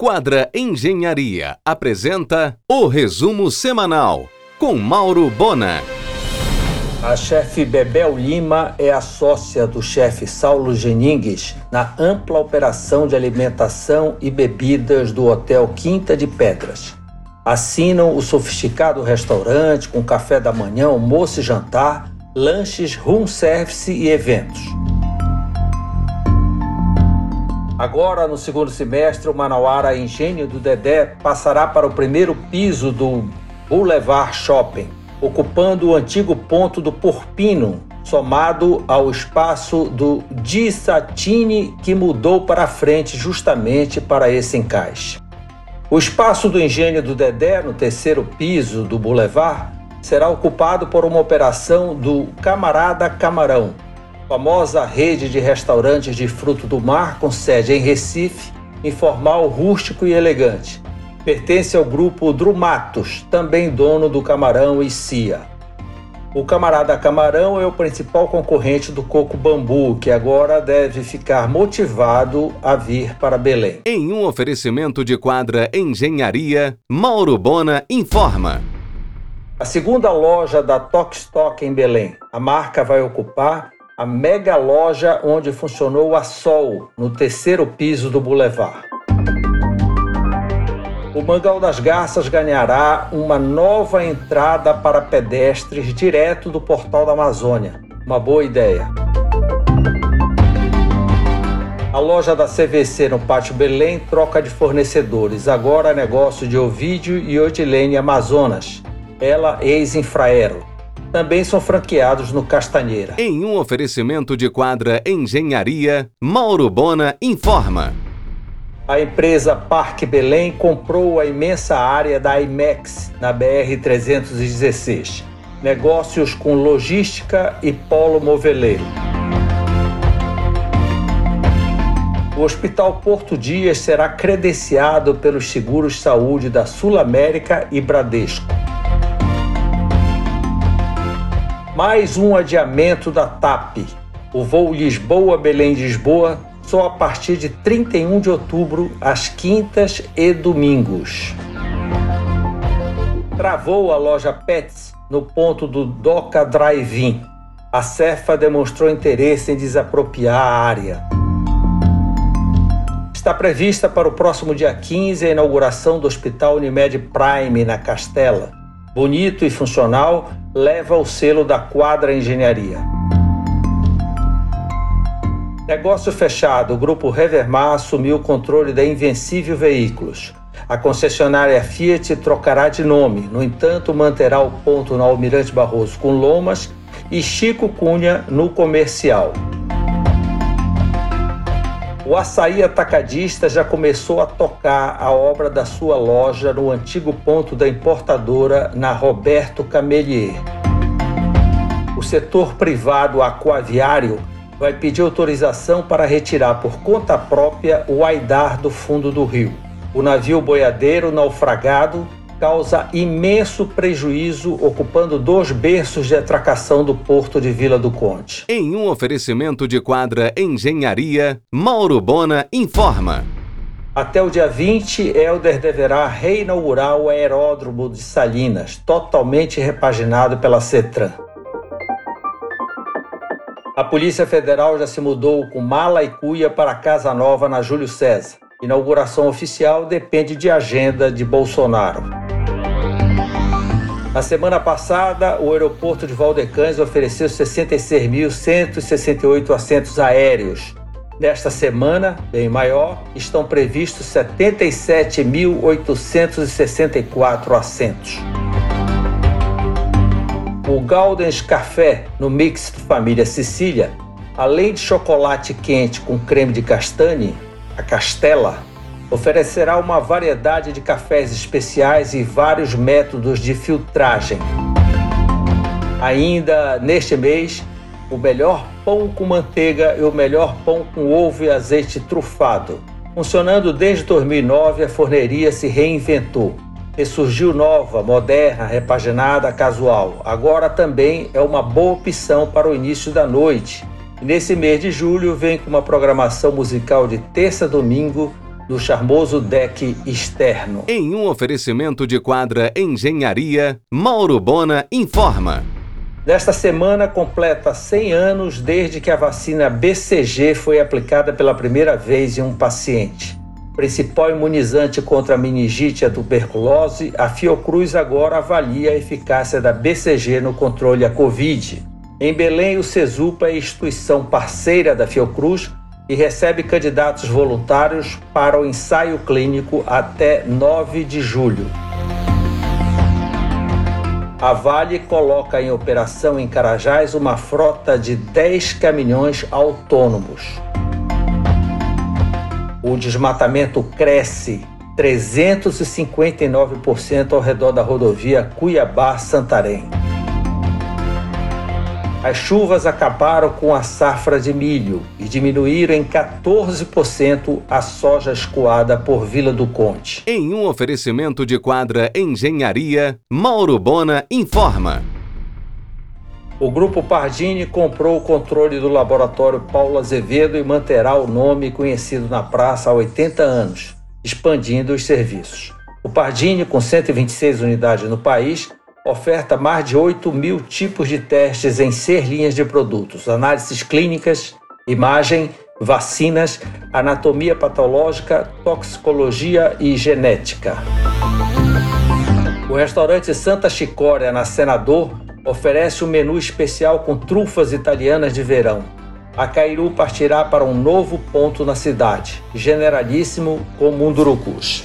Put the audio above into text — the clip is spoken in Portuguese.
Quadra Engenharia apresenta o resumo semanal com Mauro Bona. A chefe Bebel Lima é a sócia do chefe Saulo Geningues na ampla operação de alimentação e bebidas do Hotel Quinta de Pedras. Assinam o sofisticado restaurante com café da manhã, almoço e jantar, lanches, room service e eventos. Agora, no segundo semestre, o Manauara Engenho do Dedé passará para o primeiro piso do Boulevard Shopping, ocupando o antigo ponto do Porpino, somado ao espaço do Di Satini, que mudou para frente justamente para esse encaixe. O espaço do Engenho do Dedé, no terceiro piso do Boulevard, será ocupado por uma operação do Camarada Camarão, famosa rede de restaurantes de fruto do mar com sede em Recife, informal, rústico e elegante. Pertence ao grupo Drumatos, também dono do Camarão e Cia. O Camarada Camarão é o principal concorrente do Coco Bambu, que agora deve ficar motivado a vir para Belém. Em um oferecimento de quadra Engenharia, Mauro Bona informa. A segunda loja da Tok Stock em Belém. A marca vai ocupar a mega loja onde funcionou a Sol, no terceiro piso do Boulevard. O Mangal das Garças ganhará uma nova entrada para pedestres direto do Portal da Amazônia. Uma boa ideia. A loja da CVC no Pátio Belém troca de fornecedores. Agora negócio de Ovídio e Odilene Amazonas. Ela ex-Infraero também são franqueados no Castanheira. Em um oferecimento de quadra Engenharia, Mauro Bona informa. A empresa Parque Belém comprou a imensa área da IMEX na BR-316. Negócios com logística e polo moveleiro. O Hospital Porto Dias será credenciado pelos seguros saúde da Sul América e Bradesco mais um adiamento da TAP. O voo Lisboa-Belém-Lisboa só a partir de 31 de outubro, às quintas e domingos. Travou a loja Pets no ponto do Doca Drive-In. A Cefa demonstrou interesse em desapropriar a área. Está prevista para o próximo dia 15 a inauguração do Hospital Unimed Prime na Castela. Bonito e funcional, leva o selo da Quadra Engenharia. Negócio fechado, o grupo Revermar assumiu o controle da Invencível Veículos. A concessionária Fiat trocará de nome, no entanto, manterá o ponto no Almirante Barroso com Lomas e Chico Cunha no comercial. O açaí atacadista já começou a tocar a obra da sua loja no antigo ponto da importadora na Roberto Camelier. O setor privado aquaviário vai pedir autorização para retirar por conta própria o aidar do fundo do rio. O navio boiadeiro naufragado causa imenso prejuízo, ocupando dois berços de atracação do porto de Vila do Conde. Em um oferecimento de quadra Engenharia, Mauro Bona informa. Até o dia 20, Helder deverá reinaugurar o aeródromo de Salinas, totalmente repaginado pela CETRAN. A Polícia Federal já se mudou com mala e cuia para Casa Nova na Júlio César. Inauguração oficial depende de agenda de Bolsonaro. Na semana passada, o aeroporto de Valdecães ofereceu 66.168 assentos aéreos. Nesta semana, bem maior, estão previstos 77.864 assentos. O Galdens Café, no mix Família Sicília, além de chocolate quente com creme de castanhe, a Castela, oferecerá uma variedade de cafés especiais e vários métodos de filtragem. Ainda neste mês, o melhor pão com manteiga e o melhor pão com ovo e azeite trufado. Funcionando desde 2009, a forneria se reinventou. Ressurgiu nova, moderna, repaginada, casual. Agora também é uma boa opção para o início da noite. E nesse mês de julho vem com uma programação musical de terça a domingo do charmoso deck externo. Em um oferecimento de quadra Engenharia, Mauro Bona informa. Nesta semana completa 100 anos desde que a vacina BCG foi aplicada pela primeira vez em um paciente. Principal imunizante contra a meningite e a tuberculose, a Fiocruz agora avalia a eficácia da BCG no controle da Covid. Em Belém, o CESUPA é instituição parceira da Fiocruz e recebe candidatos voluntários para o ensaio clínico até 9 de julho. A Vale coloca em operação em Carajás uma frota de 10 caminhões autônomos. O desmatamento cresce 359% ao redor da rodovia Cuiabá-Santarém. As chuvas acabaram com a safra de milho e diminuíram em 14% a soja escoada por Vila do Conde. Em um oferecimento de quadra Engenharia, Mauro Bona informa. O Grupo Pardini comprou o controle do laboratório Paulo Azevedo e manterá o nome conhecido na praça há 80 anos, expandindo os serviços. O Pardini, com 126 unidades no país, oferta mais de 8 mil tipos de testes em seis linhas de produtos: análises clínicas, imagem, vacinas, anatomia patológica, toxicologia e genética. O restaurante Santa Chicória, na Senador, oferece um menu especial com trufas italianas de verão. A Cairu partirá para um novo ponto na cidade, generalíssimo com Mundurucus.